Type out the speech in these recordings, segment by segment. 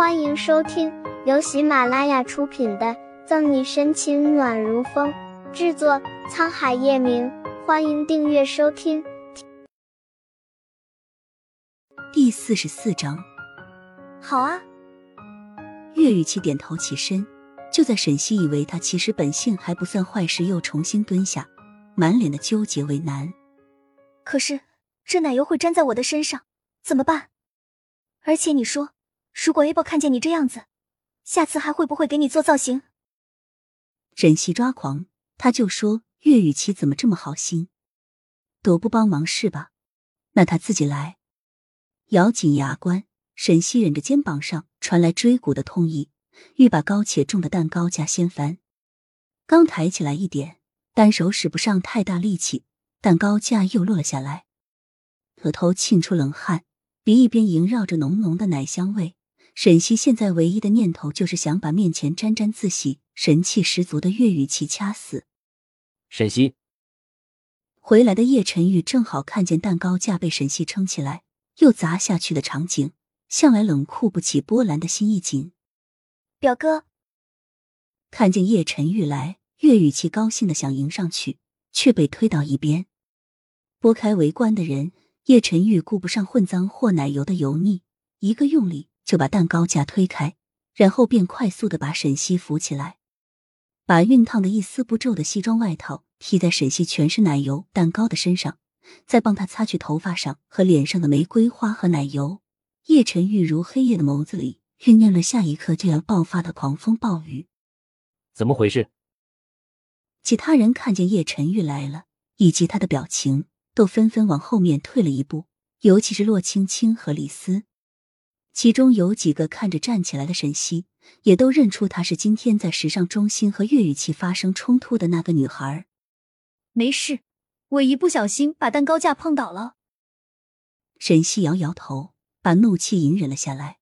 欢迎收听由喜马拉雅出品的《赠你深情暖如风》，制作沧海夜明。欢迎订阅收听。第四十四章，好啊。岳雨琪点头起身，就在沈西以为他其实本性还不算坏时，又重新蹲下，满脸的纠结为难。可是这奶油会粘在我的身上，怎么办？而且你说。如果 A 宝看见你这样子，下次还会不会给你做造型？沈西抓狂，他就说岳雨琪怎么这么好心，都不帮忙是吧？那他自己来。咬紧牙关，沈西忍着肩膀上传来椎骨的痛意，欲把高且重的蛋糕架掀翻。刚抬起来一点，单手使不上太大力气，蛋糕架又落了下来。额头沁出冷汗，鼻翼边萦绕着浓浓的奶香味。沈西现在唯一的念头就是想把面前沾沾自喜、神气十足的岳雨琪掐死。沈西回来的叶晨玉正好看见蛋糕架被沈西撑起来又砸下去的场景，向来冷酷不起波澜的心一紧。表哥看见叶晨玉来，岳雨琪高兴的想迎上去，却被推到一边。拨开围观的人，叶晨玉顾不上混脏或奶油的油腻，一个用力。就把蛋糕架推开，然后便快速的把沈西扶起来，把熨烫的一丝不皱的西装外套披在沈西全是奶油蛋糕的身上，再帮他擦去头发上和脸上的玫瑰花和奶油。叶晨玉如黑夜的眸子里酝酿了下一刻就要爆发的狂风暴雨。怎么回事？其他人看见叶晨玉来了，以及他的表情，都纷纷往后面退了一步，尤其是洛青青和李斯。其中有几个看着站起来的沈西，也都认出她是今天在时尚中心和岳雨琪发生冲突的那个女孩。没事，我一不小心把蛋糕架碰倒了。沈西摇摇头，把怒气隐忍了下来。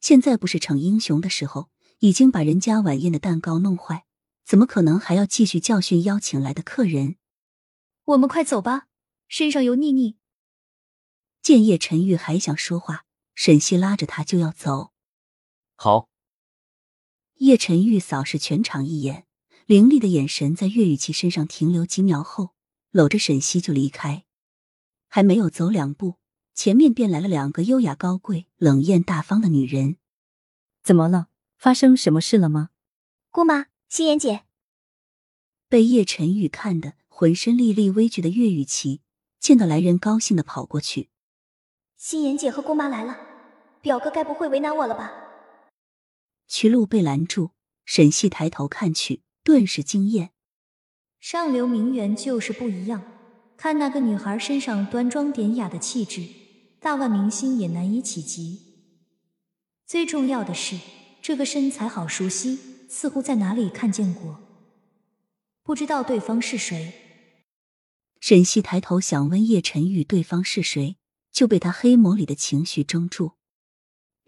现在不是逞英雄的时候，已经把人家晚宴的蛋糕弄坏，怎么可能还要继续教训邀请来的客人？我们快走吧，身上油腻腻。见叶晨玉还想说话。沈西拉着他就要走，好。叶晨玉扫视全场一眼，凌厉的眼神在岳雨琪身上停留几秒后，搂着沈西就离开。还没有走两步，前面便来了两个优雅高贵、冷艳大方的女人。怎么了？发生什么事了吗？姑妈，心妍姐。被叶晨玉看得浑身历历畏惧的岳雨琪，见到来人，高兴的跑过去。心妍姐和姑妈来了，表哥该不会为难我了吧？徐璐被拦住，沈西抬头看去，顿时惊艳。上流名媛就是不一样，看那个女孩身上端庄典雅的气质，大腕明星也难以企及。最重要的是，这个身材好熟悉，似乎在哪里看见过，不知道对方是谁。沈西抬头想问叶晨玉对方是谁。就被他黑眸里的情绪怔住。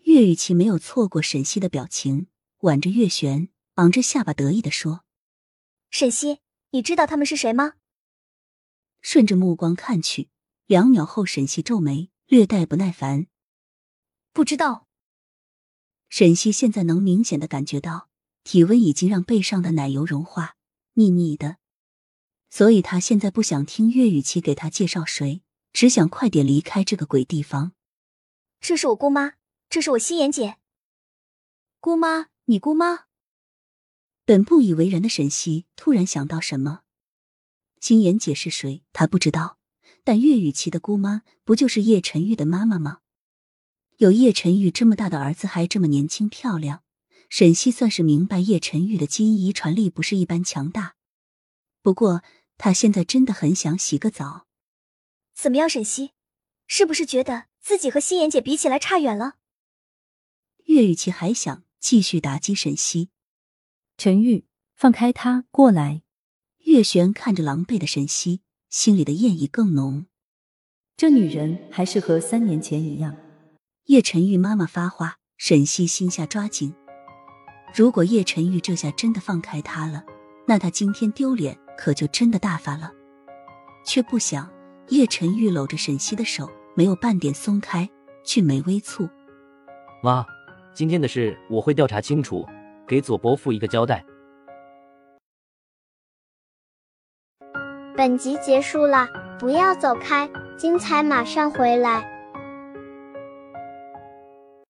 岳雨琪没有错过沈西的表情，挽着月璇，昂着下巴得意的说：“沈西，你知道他们是谁吗？”顺着目光看去，两秒后，沈西皱眉，略带不耐烦：“不知道。”沈西现在能明显的感觉到，体温已经让背上的奶油融化，腻腻的，所以他现在不想听岳雨琪给他介绍谁。只想快点离开这个鬼地方。这是我姑妈，这是我心妍姐。姑妈，你姑妈？本不以为然的沈西突然想到什么。心妍姐是谁？她不知道。但岳雨琪的姑妈不就是叶晨玉的妈妈吗？有叶晨玉这么大的儿子，还这么年轻漂亮，沈西算是明白叶晨玉的基因遗传力不是一般强大。不过，她现在真的很想洗个澡。怎么样，沈西，是不是觉得自己和心妍姐比起来差远了？岳雨琪还想继续打击沈西。陈玉，放开他，过来。岳璇看着狼狈的沈西，心里的厌意更浓。这女人还是和三年前一样。叶晨玉妈妈发话，沈西心下抓紧。如果叶晨玉这下真的放开他了，那他今天丢脸可就真的大发了。却不想。叶晨玉搂着沈西的手，没有半点松开，俊眉微蹙。妈，今天的事我会调查清楚，给左伯父一个交代。本集结束了，不要走开，精彩马上回来。